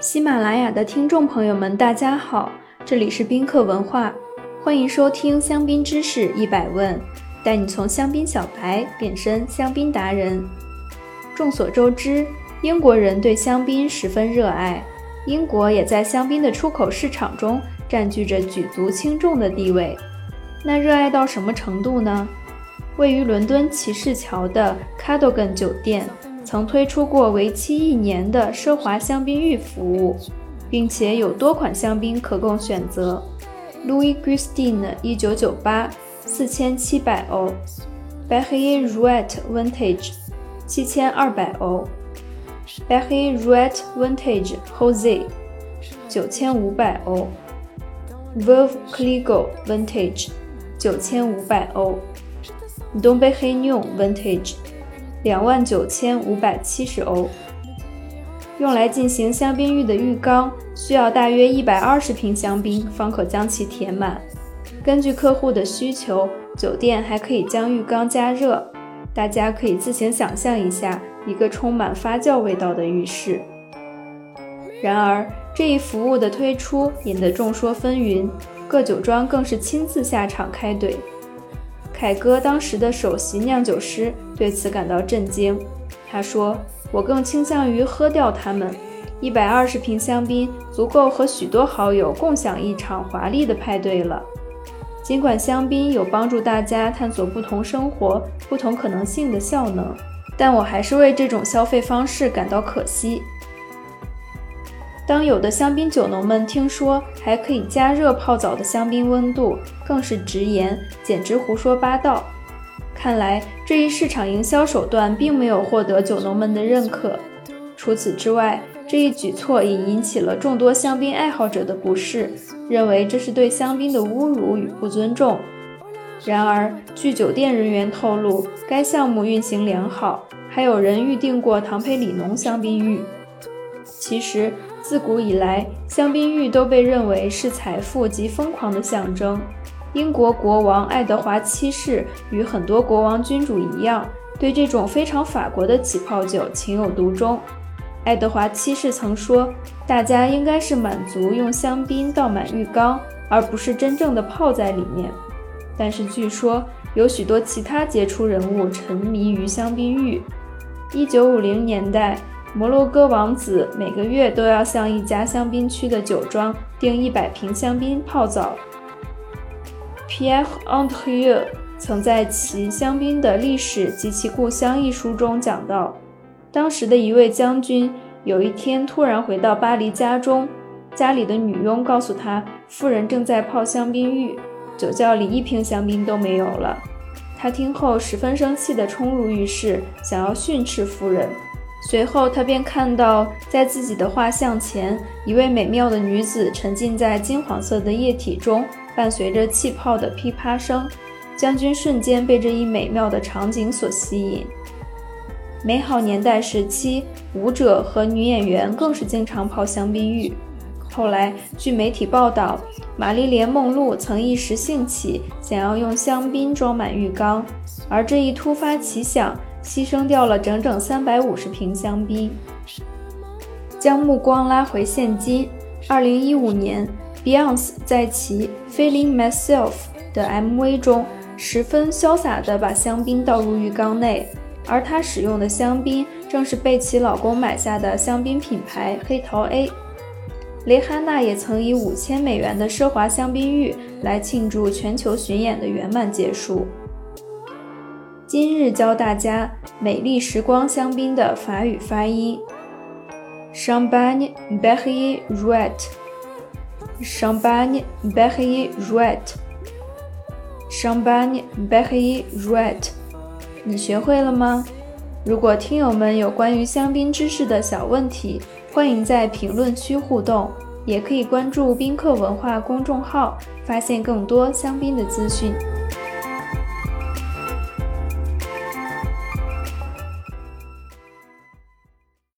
喜马拉雅的听众朋友们，大家好，这里是宾客文化，欢迎收听香槟知识一百问，带你从香槟小白变身香槟达人。众所周知，英国人对香槟十分热爱，英国也在香槟的出口市场中占据着举足轻重的地位。那热爱到什么程度呢？位于伦敦骑士桥的 Cadogan 酒店。曾推出过为期一年的奢华香槟浴服务，并且有多款香槟可供选择。Louis Christine 一九九八四千七百欧 b e r r i e Rouet Vintage 七千二百欧 b e r r i e Rouet Vintage Jose 九千五百欧 v o v e Cligo Vintage 九千五百欧 Dom b e r r i n o n Vintage。两万九千五百七十欧。用来进行香槟浴的浴缸需要大约一百二十瓶香槟方可将其填满。根据客户的需求，酒店还可以将浴缸加热。大家可以自行想象一下一个充满发酵味道的浴室。然而，这一服务的推出引得众说纷纭，各酒庄更是亲自下场开怼。凯歌当时的首席酿酒师对此感到震惊。他说：“我更倾向于喝掉它们。一百二十瓶香槟足够和许多好友共享一场华丽的派对了。尽管香槟有帮助大家探索不同生活、不同可能性的效能，但我还是为这种消费方式感到可惜。”当有的香槟酒农们听说还可以加热泡澡的香槟温度，更是直言简直胡说八道。看来这一市场营销手段并没有获得酒农们的认可。除此之外，这一举措也引起了众多香槟爱好者的不适，认为这是对香槟的侮辱与不尊重。然而，据酒店人员透露，该项目运行良好，还有人预订过唐培里农香槟浴。其实。自古以来，香槟浴都被认为是财富及疯狂的象征。英国国王爱德华七世与很多国王君主一样，对这种非常法国的起泡酒情有独钟。爱德华七世曾说：“大家应该是满足用香槟倒满浴缸，而不是真正的泡在里面。”但是据说有许多其他杰出人物沉迷于香槟浴。一九五零年代。摩洛哥王子每个月都要向一家香槟区的酒庄订一百瓶香槟泡澡。Pierre Andreu 曾在其《香槟的历史及其故乡》一书中讲到，当时的一位将军有一天突然回到巴黎家中，家里的女佣告诉他，夫人正在泡香槟浴，酒窖里一瓶香槟都没有了。他听后十分生气地冲入浴室，想要训斥夫人。随后，他便看到在自己的画像前，一位美妙的女子沉浸在金黄色的液体中，伴随着气泡的噼啪声。将军瞬间被这一美妙的场景所吸引。美好年代时期，舞者和女演员更是经常泡香槟浴。后来，据媒体报道，玛丽莲·梦露曾一时兴起，想要用香槟装满浴缸，而这一突发奇想。牺牲掉了整整三百五十瓶香槟。将目光拉回现今，二零一五年，Beyonce 在其《Feeling Myself》的 MV 中，十分潇洒地把香槟倒入浴缸内，而她使用的香槟正是被其老公买下的香槟品牌黑桃 A。蕾哈娜也曾以五千美元的奢华香槟浴来庆祝全球巡演的圆满结束。今日教大家美丽时光香槟的法语发音：Champagne Berrier Rouet，Champagne Berrier Rouet，Champagne Berrier Rouet。你学会了吗？如果听友们有关于香槟知识的小问题，欢迎在评论区互动，也可以关注宾客文化公众号，发现更多香槟的资讯。